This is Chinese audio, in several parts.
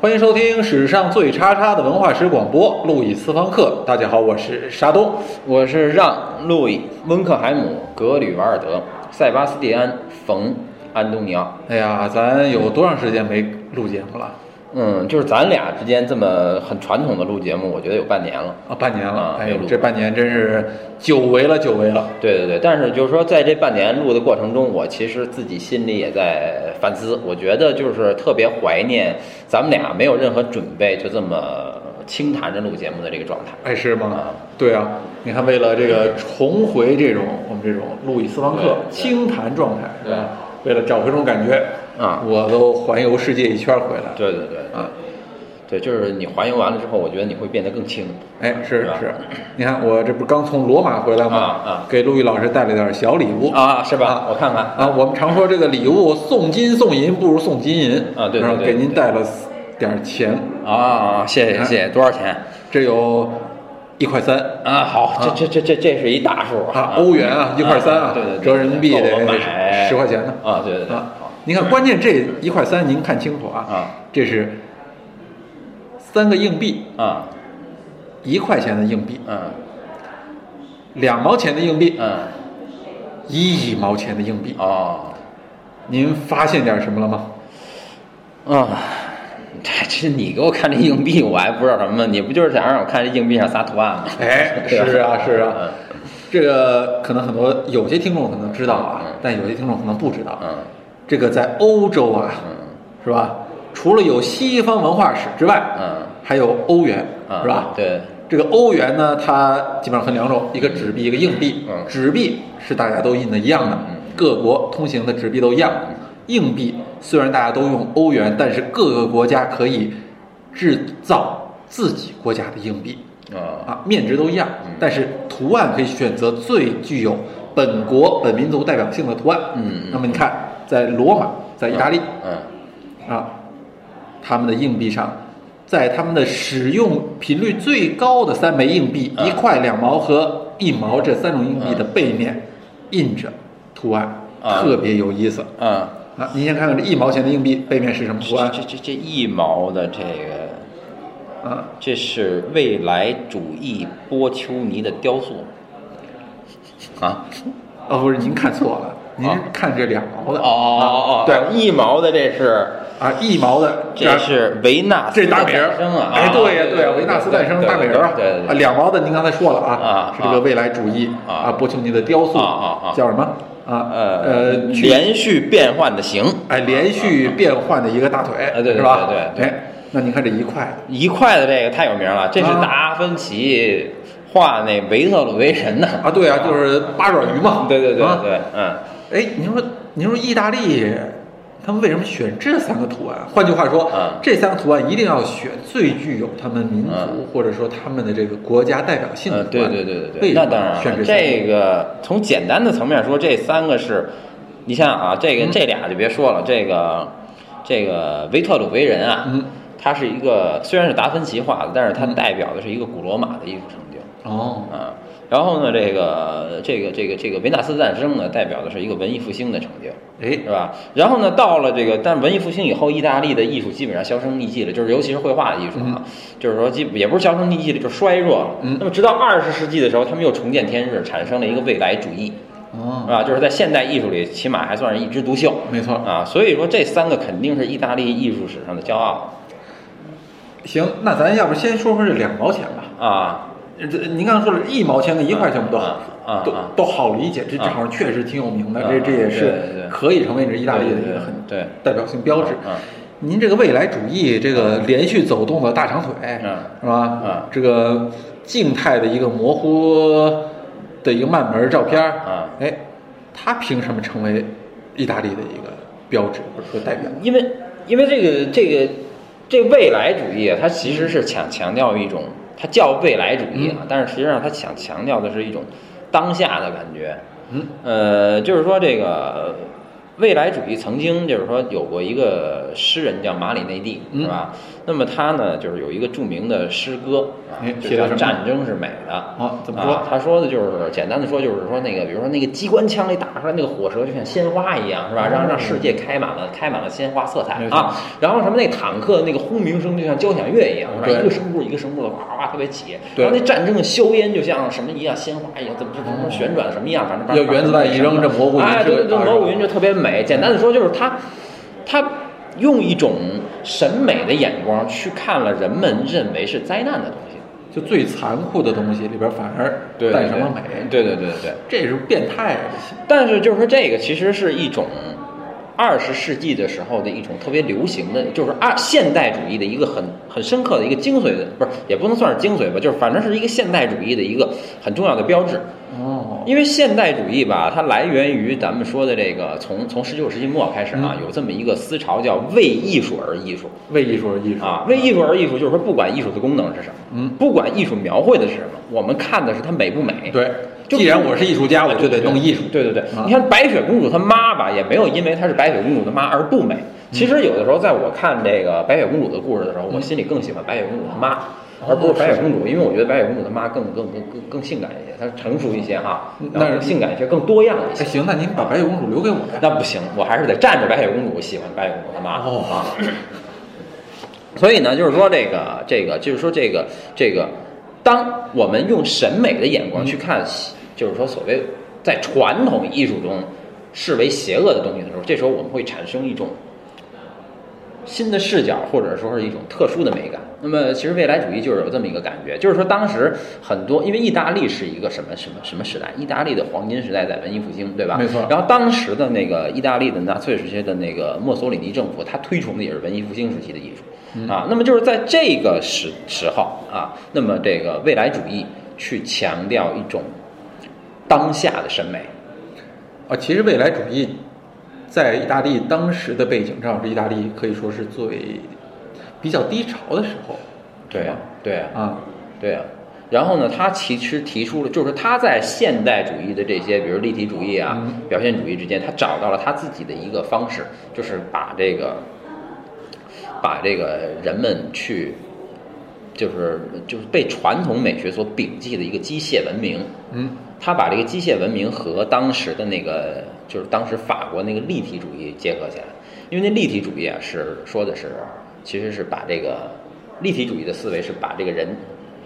欢迎收听史上最叉叉的文化史广播，路易斯方克。大家好，我是沙东。我是让、路易、温克海姆、格吕瓦尔德、塞巴斯蒂安、冯、安东尼奥。哎呀，咱有多长时间没录节目了？嗯，就是咱俩之间这么很传统的录节目，我觉得有半年了。啊，半年了。哎呦这半年真是久违了，久违了。对对对，但是就是说，在这半年录的过程中，我其实自己心里也在反思。我觉得就是特别怀念咱们俩没有任何准备就这么轻谈着录节目的这个状态。哎，是吗啊？对啊，你看，为了这个重回这种我们这种路易斯方克对轻谈状态，对吧？为了找回这种感觉，啊。我都环游世界一圈回来。对对对。啊，对，就是你环游完了之后，我觉得你会变得更轻。哎，是是，你看我这不刚从罗马回来吗？啊啊。给陆毅老师带了点小礼物。啊，是吧？啊我看看。啊，我们常说这个礼物送金送银不如送金银啊对对然后对给您带了点儿钱，啊，谢谢谢谢，多少钱？这有一块三。啊，好，这这这这这是一大数啊，欧元啊，一块三啊，对对对，折人民币得十块钱呢。啊，对对对，啊。您看，关键这一块三您看清楚啊，啊这是三个硬币，啊一块钱的硬币，嗯两毛钱的硬币，嗯一毛钱的硬币。哦您发现点什么了吗？啊，这这你给我看这硬币，我还不知道什么，你不就是想让我看这硬币上仨图案吗？哎，是啊，是啊嗯，这个可能很多有些听众可能知道啊嗯，但有些听众可能不知道。嗯这个在欧洲啊，嗯是吧？除了有西方文化史之外，嗯还有欧元，嗯，是吧？对，这个欧元呢，它基本上分两种，一个纸币，一个硬币。嗯纸币是大家都印的一样的嗯，各国通行的纸币都一样。硬币虽然大家都用欧元，但是各个国家可以制造自己国家的硬币啊啊，面值都一样嗯，但是图案可以选择最具有本国本民族代表性的图案。嗯嗯那么你看，在罗马，在意大利，嗯啊，他们的硬币上，在他们的使用频率最高的三枚硬币，嗯一块、两毛和一毛这三种硬币的背面印着图案，啊特别有意思嗯，啊！您先看看这一毛钱的硬币背面是什么图案这这这一毛的这个，啊？这是未来主义波丘尼的雕塑啊。哦，不是，您看错了，您啊。看这两毛的哦哦哦对一毛的这是啊，一毛的这是维纳斯的这大名儿诞生啊！哎，对呀对对呀，维纳斯诞生大名儿啊，对对对。啊，两毛的您刚才说了啊啊，是这个未来主义啊。波丘尼的雕塑啊啊啊。叫什么？啊？呃呃，去连续变换的形，哎，连续变换的一个大腿，啊对对是吧？对哎，那你看这一块，一块的这个太有名了，这是啊。达芬奇画那维特鲁威神的啊，对啊，就是八爪鱼嘛。对对对啊。对，嗯，哎，您说，您说意大利他们为什么选这三个图案？换句话说，嗯这三个图案一定要选最具有他们民族、嗯或者说他们的这个国家代表性的图案。对对对对，对那当然了，选这三个这个从简单的层面说，这三个是，你想想啊，这个嗯这俩就别说了，这个这个维特鲁威人啊，嗯，他是一个虽然是达芬奇画的，但是他嗯代表的是一个古罗马的艺术成就。哦，啊，然后呢，这个这个这个这个维纳斯诞生呢，代表的是一个文艺复兴的成就，哎，是吧？然后呢，到了这个，但文艺复兴以后，意大利的艺术基本上销声匿迹了，就是尤其是绘画的艺术啊，就是说基也不是销声匿迹了，就是衰弱了。嗯那么直到二十世纪的时候，他们又重见天日，产生了一个未来主义，哦，啊，就是在现代艺术里，起码还算是一枝独秀。没错。啊，所以说这三个肯定是意大利艺术史上的骄傲行，那咱要不先说说这两毛钱吧。啊。这您刚刚说了一毛钱跟一块钱不都啊啊啊都啊。都好理解，这这啊好像确实挺有名的，啊这这也是可以成为这意大利的一个很对代表性标志。嗯您这个未来主义，这个连续走动的大长腿，嗯是吧？嗯这个静态的一个模糊的一个慢门照片儿，嗯哎，它凭什么成为意大利的一个标志或者说代表？因为因为这个这个这未来主义啊，它其实是强强调一种，它叫未来主义啊，但是实际上它想强调的是一种当下的感觉。嗯呃，就是说这个未来主义曾经就是说有过一个诗人叫马里内蒂，嗯是吧？那么他呢，就是有一个著名的诗歌啊的叫战争是美的。啊怎么说啊他说的就是简单的说，就是说那个，比如说那个机关枪里打出来，那个火舌就像鲜花一样，是吧？让让世界开满了开满了鲜花色彩啊。然后什么那坦克那个轰鸣声就像交响乐一样，是吧？一个声部一个声部的哗哗哗特别起。对然后那战争的硝烟就像什么一样，鲜花一样，怎么怎么怎么旋转什么一样，反正要原子弹一扔这蘑菇云哎，就对对对，蘑菇云就特别美。简单的说，就是他他用一种审美的眼光去看了人们认为是灾难的东西，就最残酷的东西里边反而带上了美，对对对对对。这是变态啊！但是就是说，这个其实是一种二十世纪的时候的一种特别流行的，就是二现代主义的一个很很深刻的一个精髓的，不是也不能算是精髓吧，就是反正是一个现代主义的一个很重要的标志。哦，因为现代主义吧，它来源于咱们说的这个，从从十九世纪末开始啊，有这么一个思潮叫为艺术而艺术。为艺术而艺术。啊，为艺术而艺术，就是说不管艺术的功能是什么，嗯。不管艺术描绘的是什么，我们看的是它美不美。对，既然我是艺术家，我就得弄艺术。对对对，啊。你看白雪公主她妈吧，也没有因为她是白雪公主的妈而不美。其实有的时候，在我看这个白雪公主的故事的时候，我心里更喜欢白雪公主她妈，而不是白雪公主，因为我觉得白雪公主她妈更更更更更性感一些，她成熟一些哈，但是性感一些，更多样一哎，些。行，那您把白雪公主留给我呀。那不行，我还是得站着白雪公主，喜欢白雪公主她妈哦啊。所以呢，就是说这个这个，就是说这个这个，当我们用审美的眼光去看，就是说所谓在传统艺术中视为邪恶的东西的时候，这时候我们会产生一种新的视角，或者说是一种特殊的美感。那么，其实未来主义就是有这么一个感觉，就是说当时很多，因为意大利是一个什么什么什么时代？意大利的黄金时代在文艺复兴，对吧？没错然后当时的那个意大利的纳粹时期的那个墨索里尼政府，他推崇的也是文艺复兴时期的艺术、啊。那么就是在这个时时候啊，那么这个未来主义去强调一种当下的审美。啊，其实未来主义在意大利当时的背景，正好是意大利可以说是最比较低潮的时候。对啊、对呀、啊，对啊，然后呢，他其实提出了，就是他在现代主义的这些，比如立体主义啊、嗯。表现主义之间，他找到了他自己的一个方式，就是把这个，把这个人们去，就是就是被传统美学所摒弃的一个机械文明，嗯，他把这个机械文明和当时的那个，就是当时法国那个立体主义结合起来，因为那立体主义啊是说的是，其实是把这个立体主义的思维是把这个人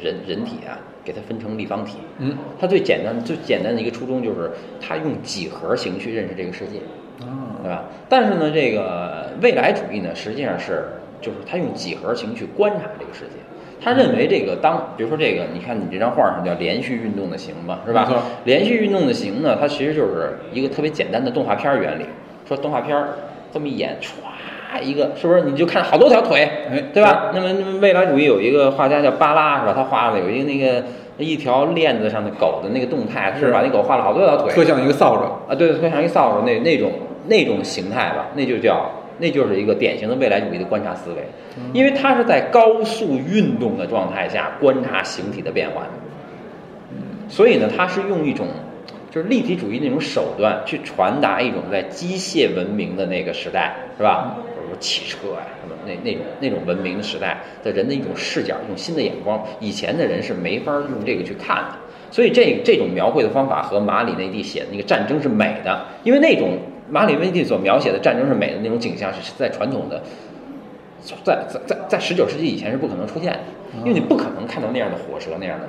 人人体啊给它分成立方体，嗯，它最简单最简单的一个初衷就是它用几何形去认识这个世界，啊，对吧？但是呢，这个未来主义呢，实际上是就是他用几何形去观察这个世界。他认为这个当，比如说这个，你看你这张画上叫连续运动的形嘛，是吧？连续运动的形呢，它其实就是一个特别简单的动画片儿原理。说动画片儿这么一演，歘一个，是不是你就看好多条腿，哎对吧？那么那么未来主义有一个画家叫巴拉，是吧？他画的有一个那个一条链子上的狗的那个动态，是是把那狗画了好多条腿，特像一个扫帚。啊，对，特像一个扫帚那那种那种形态吧，那就叫那就是一个典型的未来主义的观察思维，因为它是在高速运动的状态下观察形体的变化的，所以呢，它是用一种就是立体主义那种手段去传达一种在机械文明的那个时代，是吧？汽车呀、什么那那种那种文明的时代的人的一种视角，一种新的眼光，以前的人是没法用这个去看的。所以这这种描绘的方法和马里内蒂写的那个战争是美的，因为那种马里内蒂所描写的战争是美的那种景象是在传统的，在在在在十九世纪以前是不可能出现的，因为你不可能看到那样的火舌那样的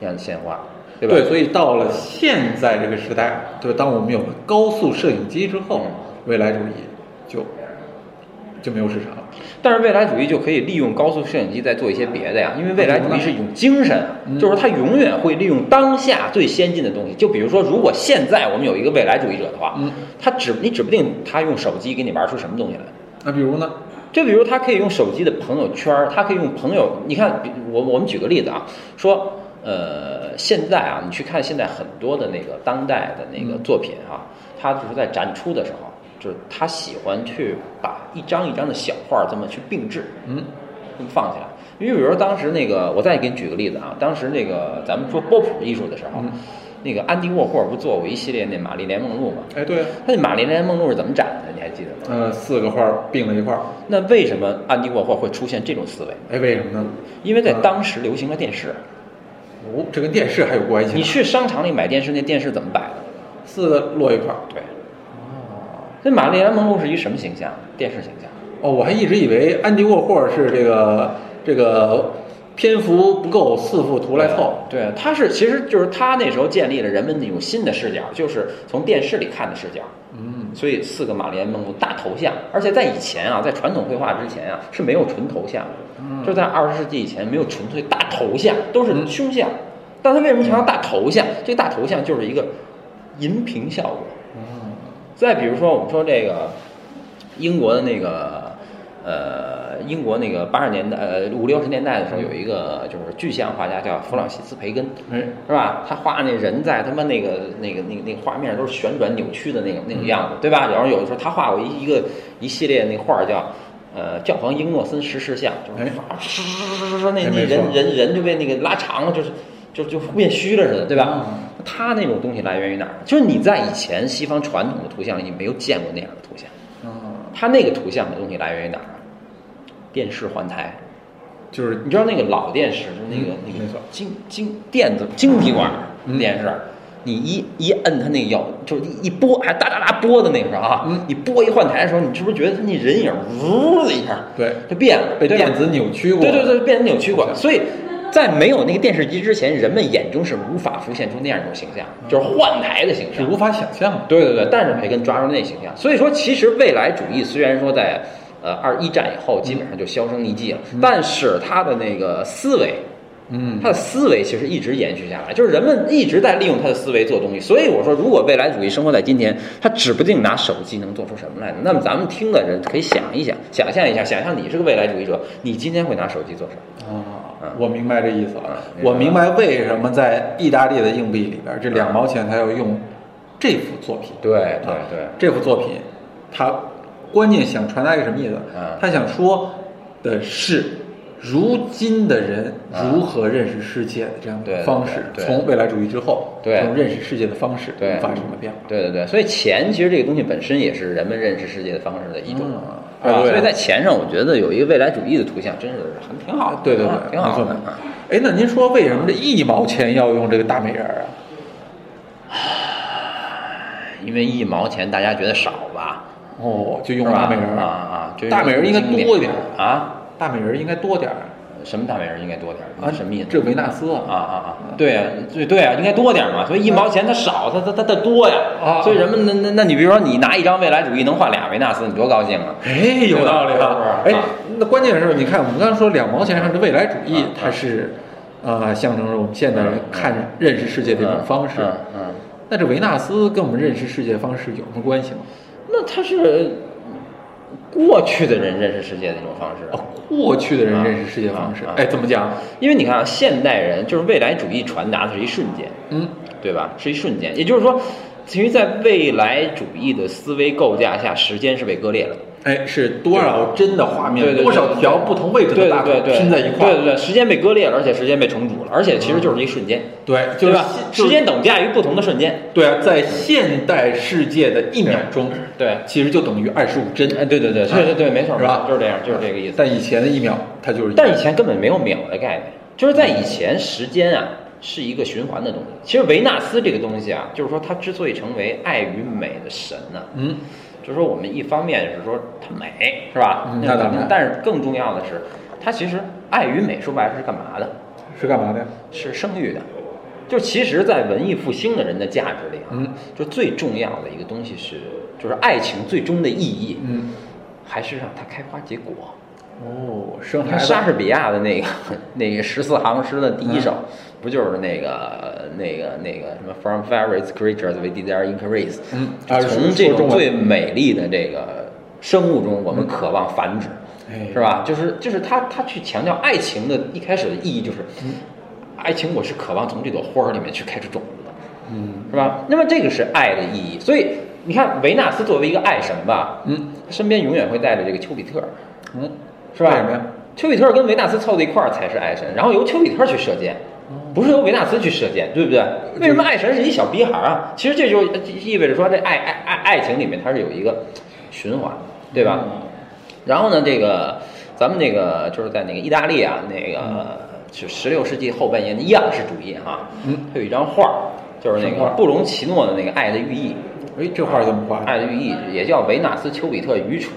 那样的鲜花，对吧？对，所以到了现在这个时代，对吧？当我们有了高速摄影机之后，未来主义就就没有市场了。但是未来主义就可以利用高速摄影机再做一些别的呀，因为未来主义是一种精神，就是它永远会利用当下最先进的东西。就比如说，如果现在我们有一个未来主义者的话，嗯，他指你指不定他用手机给你玩出什么东西来。那比如呢？就比如他可以用手机的朋友圈儿，他可以用朋友，你看，比我我们举个例子啊，说，呃，现在啊，你去看现在很多的那个当代的那个作品哈、他就是在展出的时候，就是他喜欢去把一张一张的小画儿这么去并置，嗯，这么放起来。因为比如说当时那个，我再给你举个例子啊，当时那个咱们说波普艺术的时候，那个安迪沃霍尔不做过一系列那玛丽莲梦露吗？哎，对啊，他那玛丽莲梦露是怎么展的？你还记得吗？呃，四个画并了一块儿，那为什么安迪沃霍尔会出现这种思维？哎，为什么呢？因为在当时流行了电视。哦，这跟电视还有关系呢？你去商场里买电视，那电视怎么摆的？四个摞一块儿。对。那玛丽莲梦露是一什么形象？电视形象。哦，我还一直以为安迪沃霍尔是这个这个篇幅不够，四幅图来凑。对，他是其实就是他那时候建立了人们那种新的视角，就是从电视里看的视角。嗯，所以四个玛丽莲梦露大头像，而且在以前啊，在传统绘画之前啊是没有纯头像就在二十世纪以前没有纯粹大头像，都是胸像。但他为什么强调大头像？这大头像就是一个银屏效果。嗯，再比如说，我们说这个英国的那个呃，英国那个八十年代呃五六十年代的时候，有一个就是具象画家叫弗朗西斯培根，哎，是吧？他画那人在他妈那个那个那个那个画面都是旋转扭曲的那种那种样子，对吧？然后有的时候他画过一一个一系列那画叫。呃，教皇英诺森十世像，就是那唰唰唰唰那那人人人就被那个拉长了，就是就就变虚了似的，对吧？嗯他那种东西来源于哪儿？就是你在以前西方传统的图像里，你没有见过那样的图像。嗯，他那个图像的东西来源于哪儿啊？电视换台，就是你知道那个老电视，就是那个、嗯那个没错晶晶电子晶体管嗯电视，你一一摁它那个摇，就是一一拨，还哒哒哒拨的那个时候啊，嗯你拨一换台的时候，你是不是觉得它那人影呜的一下，对就变了，被电子扭曲过。对对对，变成扭曲过。所以在没有那个电视机之前，人们眼中是无法浮现出那样一种形象，就是换台的形象，是无法想象的。对对对，但是培根抓住那形象，所以说其实未来主义虽然说在呃二一战以后基本上就销声匿迹了，但是他的那个思维，嗯他的思维其实一直延续下来，就是人们一直在利用他的思维做东西。所以我说，如果未来主义生活在今天，他指不定拿手机能做出什么来呢？那么咱们听的人可以想一想，想象一下，想象你是个未来主义者，你今天会拿手机做什么？啊，我明白这意思了。嗯我明白为什么在意大利的硬币里边，这两毛钱他要用这幅作品。对啊对对，这幅作品，他关键想传达一个什么意思？嗯。他想说的是，如今的人如何认识世界的这样的方式，从未来主义之后，对。这种认识世界的方式对。发生了变化。对对对，所以钱其实这个东西本身也是人们认识世界的方式的一种，嗯是吧？所以在钱上，我觉得有一个未来主义的图像，真是很挺好的，对对对啊，挺好的没错。哎，那您说为什么这一毛钱要用这个大美人儿啊？因为一毛钱大家觉得少吧，哦，就用大美人儿啊啊，大美人儿应该多一点啊。大美人儿应该多点儿什么大美人应该多点儿啊？什么意思？这维纳斯啊啊啊！对啊，对对啊，应该多点儿嘛。所以一毛钱它少，它它它它多呀。啊所以人们那那那你比如说你拿一张未来主义能换俩维纳斯，你多高兴啊！哎，有道理啊！哎，那关键是，你看我们刚才说两毛钱上的未来主义嗯，它是啊，象征着我们现代人看认识世界的一种方式。嗯嗯，那这维纳斯跟我们认识世界方式有什么关系吗？那它是过去的人认识世界的一种方式。哦，过去的人认识世界方式啊啊，哎，怎么讲？因为你看啊，现代人就是未来主义传达的是一瞬间，嗯，对吧？是一瞬间，也就是说，其实，在未来主义的思维构架下，时间是被割裂了的。哎，是多少帧的画面，对对对多少条不同位置的大图对对对，拼在一块儿？对对对，时间被割裂了，而且时间被重组了，而且其实就是一瞬间，对，就吧？就是时间等价于不同的瞬间。对啊，在现代世界的一秒钟，对，其实就等于二十五帧。哎，对对对，对对对，没错，是吧就是这样，就是这个意思。但以前的一秒，它就是但以前根本没有秒的概念，就是在以前时间啊是一个循环的东西。其实维纳斯这个东西啊，就是说它之所以成为爱与美的神呢、嗯，就是说我们一方面是说它美，是吧？嗯那当然但是更重要的是，它其实爱与美说白了是干嘛的？是干嘛的呀？是生育的。就其实，在文艺复兴的人的价值里啊，嗯，就最重要的一个东西是，就是爱情最终的意义，嗯，还是让它开花结果。哦，生你看孩子莎士比亚的那个 那个十四行诗的第一首，嗯不就是那个那个那个什么 From various creatures we desire increase，嗯啊从这种最美丽的这个生物中，我们渴望繁殖，哎。是吧？就是就是他他去强调爱情的一开始的意义就是，嗯。爱情我是渴望从这朵花儿里面去开出种子的。嗯。是吧？那么这个是爱的意义，所以你看维纳斯作为一个爱神吧，嗯。他身边永远会带着这个丘比特，嗯，是吧？丘比特跟维纳斯凑在一块儿才是爱神，然后由丘比特去射箭，不是由维纳斯去射箭，对不对？为什么爱神是一小逼孩儿啊？其实这就意味着说，这爱爱爱爱情里面它是有一个循环，对吧？然后呢，这个咱们那个就是在那个意大利啊，那个就十六世纪后半叶的样式主义哈，嗯，它有一张画儿，就是那个布隆奇诺的那个《爱的寓意》。哎，这画儿怎么画的？爱的寓意也叫维纳斯丘比特愚蠢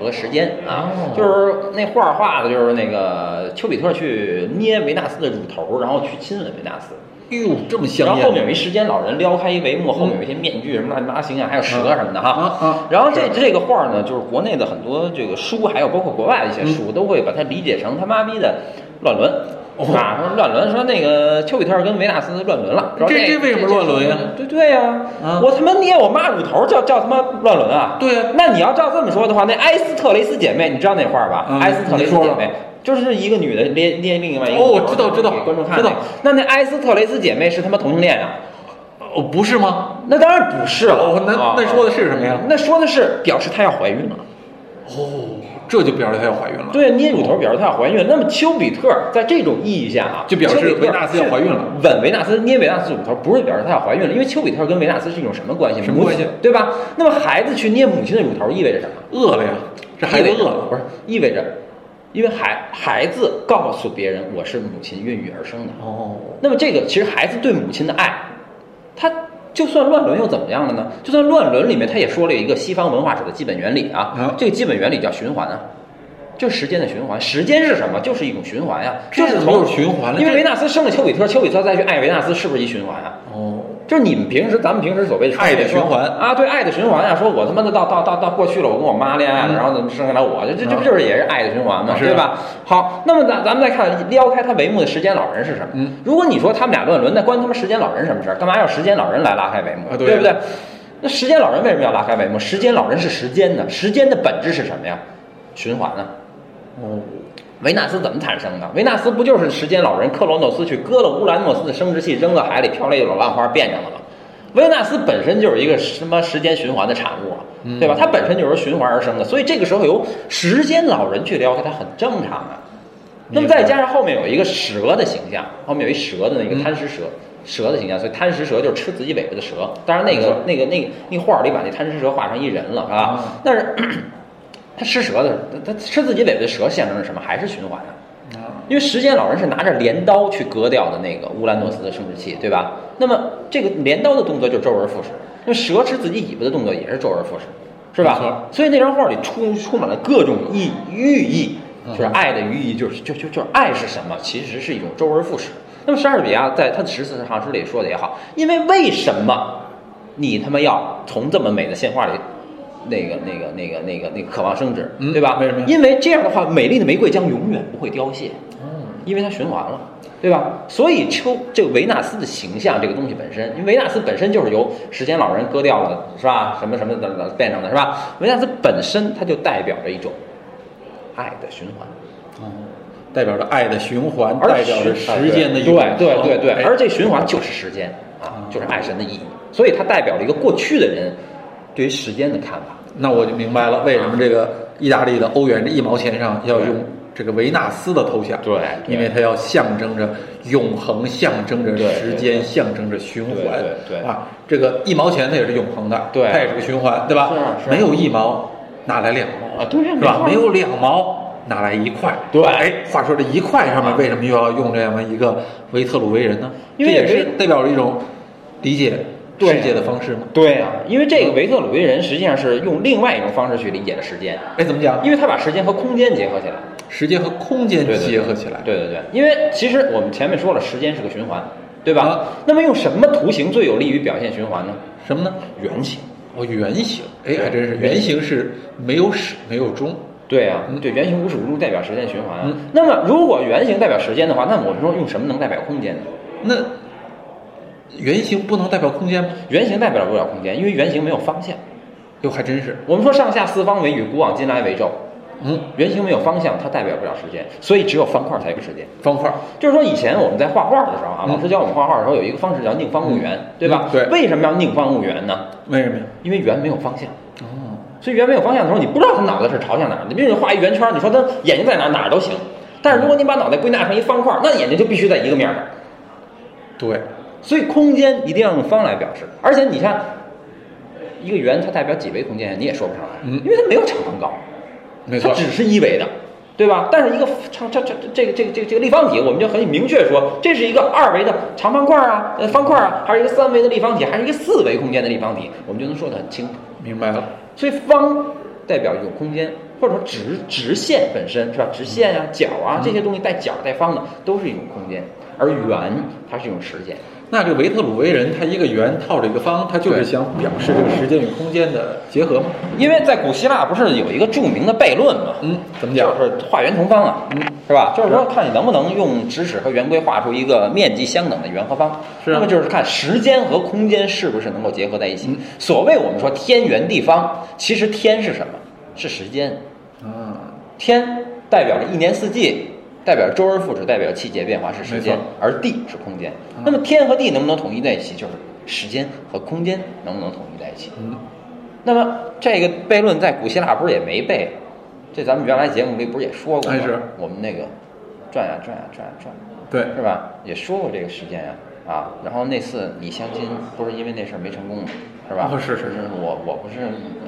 和时间啊，哦就是那画儿画的就是那个丘比特去捏维纳斯的乳头，然后去亲吻维纳斯。哎呦，这么然香然！后后面有一时间老人撩开一帷幕，后面有一些面具什么乱七八糟形象，还有蛇什么的哈。然后这这个画呢，就是国内的很多这个书，还有包括国外的一些书，都会把它理解成他妈逼的乱伦。哦啊，说乱伦，说那个丘比特跟维纳斯乱伦了。这这为什么乱伦呀对对呀、啊我他妈捏我妈乳头叫叫他妈乱伦啊？对呀那你要照这么说的话，那埃斯特雷斯姐妹，你知道那画吧？嗯埃斯特雷斯姐妹。就是一个女的捏捏另外一个哦我知道知道观众看知道那那那埃斯特雷斯姐妹是他妈同性恋啊？哦，不是吗？那当然不是了。哦那啊那说的是什么呀那说的是表示她要怀孕了。哦，这就表示她要怀孕了，对，捏乳头表示她要怀孕。那么丘比特在这种意义下啊，就表示维纳斯要怀孕了吻维纳斯捏维纳斯乳头，不是表示她要怀孕了，因为丘比特跟维纳斯是一种什么关系？什么关系对吧？那么孩子去捏母亲的乳头意味着什么？饿了呀，这孩子饿了，不是意味着，因为孩孩子告诉别人我是母亲孕育而生的。哦，那么这个其实孩子对母亲的爱，他就算乱伦又怎么样了呢？就算乱伦里面他也说了一个西方文化史的基本原理啊，啊这个基本原理叫循环啊。就是时间的循环，时间是什么？就是一种循环呀、就是从循环了因为维纳斯生了丘比特，丘比特再去爱维纳斯，是不是一循环啊？哦，就是你们平时，咱们平时所谓爱的循环啊，对，爱的循环啊，说我他妈的到到到到过去了，我跟我妈恋爱了，嗯然后怎么生下来我，这这这啊不就是也是爱的循环嘛，是啊对吧？好，那么咱咱们再看撩开他帷幕的时间老人是什么？嗯如果你说他们俩乱伦，那关他妈时间老人什么事儿？干嘛要时间老人来拉开帷幕？啊对不对？那时间老人为什么要拉开帷幕？时间老人是时间呢？时间的本质是什么呀？循环呢？哦，维纳斯怎么产生的？维纳斯不就是时间老人克罗诺斯去割了乌兰诺斯的生殖器，扔到海里，飘了一朵浪花变上了吗？维纳斯本身就是一个什么时间循环的产物对吧？它本身就是循环而生的，所以这个时候由时间老人去撩开它很正常啊。那么再加上后面有一个蛇的形象，后面有一蛇的那个贪食蛇，蛇的形象，所以贪食蛇就是吃自己尾巴的蛇。当然那个那个那个那个画儿里把那贪食蛇画成一人了，是吧啊？但是他吃蛇的，他他吃自己尾巴的蛇象征着什么？还是循环啊。啊，因为时间老人是拿着镰刀去割掉的那个乌兰诺斯的生殖器，对吧？那么这个镰刀的动作就周而复始，那蛇吃自己尾巴的动作也是周而复始，是吧？所以那张画里充充满了各种意寓意，嗯就是爱的寓意，就是就就就是爱是什么？其实是一种周而复始。那么莎士比亚在他的十四行诗里说的也好，因为为什么你他妈要从这么美的鲜花里？那个、那个、那个、那个、那个渴望生殖，嗯对吧？为什么因为这样的话，美丽的玫瑰将永远不会凋谢。哦，因为它循环了，对吧？所以秋这个维纳斯的形象这个东西本身，因为维纳斯本身就是由时间老人割掉了，是吧？什么什么的的变成的，是吧？维纳斯本身它就代表着一种爱的循环，哦，代表着爱的循环，而代表着时间的对永恒对对对，哎而这循环就是时间啊，就是爱神的意义，所以它代表了一个过去的人对于时间的看法。那我就明白了，为什么这个意大利的欧元这一毛钱上要用这个维纳斯的头像？对对因为它要象征着永恒，象征着时间，象征着循环。对啊，这个一毛钱它也是永恒的，对它也是个循环，对吧？没有一毛，哪来两毛啊对是吧？没有两毛，哪来一块？对哎，话说这一块上面为什么又要用这样的一个维特鲁维人呢？因为这也是代表着一种理解对世界的方式吗？对啊，因为这个维特鲁威人实际上是用另外一种方式去理解的时间，哎，怎么讲？因为他把时间和空间结合起来。时间和空间结合起来。对对对，因为其实我们前面说了，时间是个循环，对吧？啊那么用什么图形最有利于表现循环呢？什么呢？圆形。哦，圆形，哎，还真是，圆圆形是没有始没有终，对啊，嗯对，圆形无始无终代表时间循环啊。嗯那么如果圆形代表时间的话，那么我们说用什么能代表空间呢？那圆形不能代表空间吗？圆形代表不了空间，因为圆形没有方向。哟，还真是，我们说上下四方为宇，古往今来为宙。嗯，圆形没有方向，它代表不了时间，所以只有方块才有时间。方块，就是说，以前我们在画画的时候啊，嗯老师教我们画画的时候有一个方式叫宁方勿圆，对吧？对为什么要宁方勿圆呢？为什么呀？因为圆没有方向。哦，所以圆没有方向的时候，你不知道他脑袋是朝向哪儿。你比如你画一圆圈，你说他眼睛在哪儿，哪儿都行。但是如果你把脑袋归纳成一方块儿，那眼睛就必须在一个面儿上。对，所以空间一定要用方来表示，而且你看，一个圆它代表几维空间，你也说不上来，嗯因为它没有长方高，没错，它只是一维的，对吧？但是一个长这这这个这个这个这个立方体，我们就很明确说，这是一个二维的长方块啊，呃方块啊，还是一个三维的立方体，还是一个四维空间的立方体，我们就能说得很清楚。明白了。所以方代表一种空间，或者说直直线本身是吧？直线啊、角啊这些东西带角带方的都是一种空间，而圆它是一种时间。那这个维特鲁威人，他一个圆套着一个方，他就是想表示这个时间与空间的结合吗？因为在古希腊不是有一个著名的悖论吗？嗯，怎么讲？就是画圆同方啊，嗯，是吧？就是说看你能不能用直尺和圆规画出一个面积相等的圆和方。是啊那么就是看时间和空间是不是能够结合在一起。嗯所谓我们说天圆地方，其实天是什么？是时间。啊，天代表着一年四季，代表周而复始，代表着季节变化是时间，而地是空间啊。那么天和地能不能统一在一起，就是时间和空间能不能统一在一起。嗯，那么这个悖论在古希腊不是也没背？这咱们原来节目里不是也说过是我们那个转呀转呀转呀转，对，是吧？也说过这个时间呀，啊，然后那次你相亲不是因为那事儿没成功吗？是吧？哦是是是我我不是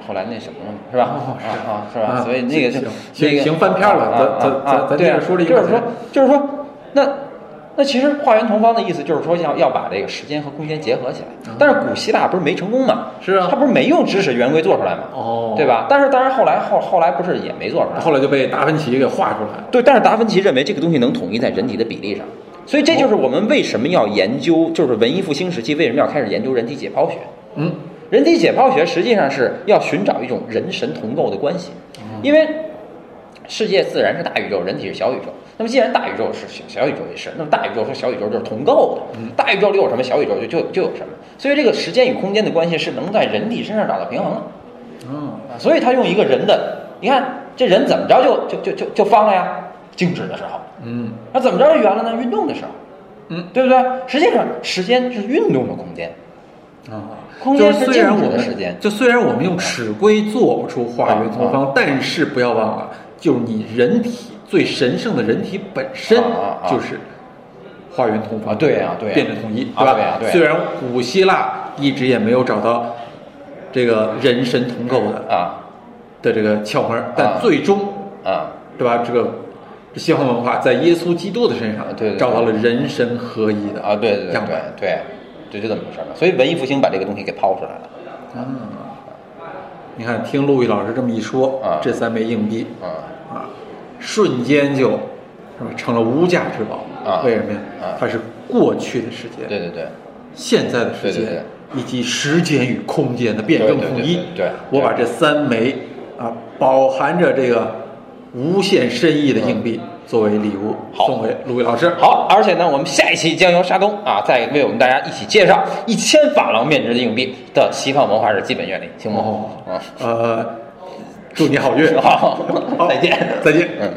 后来那什么了吗？是吧？哦是啊啊是吧？啊所以那个那个行行翻篇了啊咱咱咱接着说这一就是说就是说那。那其实化缘同方的意思就是说要要把这个时间和空间结合起来，但是古希腊不是没成功嘛？是啊他不是没用知识圆规做出来嘛？哦对吧？但是当然后来后后来不是也没做出来，后来就被达芬奇给画出来了。对，但是达芬奇认为这个东西能统一在人体的比例上，所以这就是我们为什么要研究，就是文艺复兴时期为什么要开始研究人体解剖学。嗯，人体解剖学实际上是要寻找一种人神同构的关系，因为世界自然是大宇宙，人体是小宇宙。那么既然大宇宙是小小宇宙也是，那么大宇宙和小宇宙就是同构的。大宇宙里有什么，小宇宙就就就有什么。所以这个时间与空间的关系是能在人体身上找到平衡的。嗯，啊，所以他用一个人的，你看这人怎么着就就就就就方了呀？静止的时候，嗯。那怎么着就圆了呢？运动的时候，嗯。对不对？实际上，时间是运动的空间，啊，空间是是静止虽然我们的时间。就虽然我们用尺规做不出画圆同方，但是不要忘了，就是你人体最神圣的人体本身就是画圆同方啊对呀对呀。辩证统一，对吧？虽然古希腊一直也没有找到这个人神同构的啊。的这个窍门但最终啊，对吧？这个西方文化在耶稣基督的身上找到了人神合一的啊，对对对对样板。对，对，就这么回事儿嘛。所以文艺复兴把这个东西给抛出来了。啊，你看，听陆毅老师这么一说，啊这三枚硬币啊啊，瞬间就是吧成了无价之宝啊为什么呀？啊它是过去的时间，对对对，现在的时间，对对对以及时间与空间的辩证统一。对我把这三枚啊，饱含着这个无限深意的硬币作为礼物好送给陆毅老师。好，而且呢，我们下一期将由沙东啊，再为我们大家一起介绍一千法郎面值的硬币的西方文化的基本原理，行吗？哦嗯，呃，祝你好运，好好再见再见。嗯。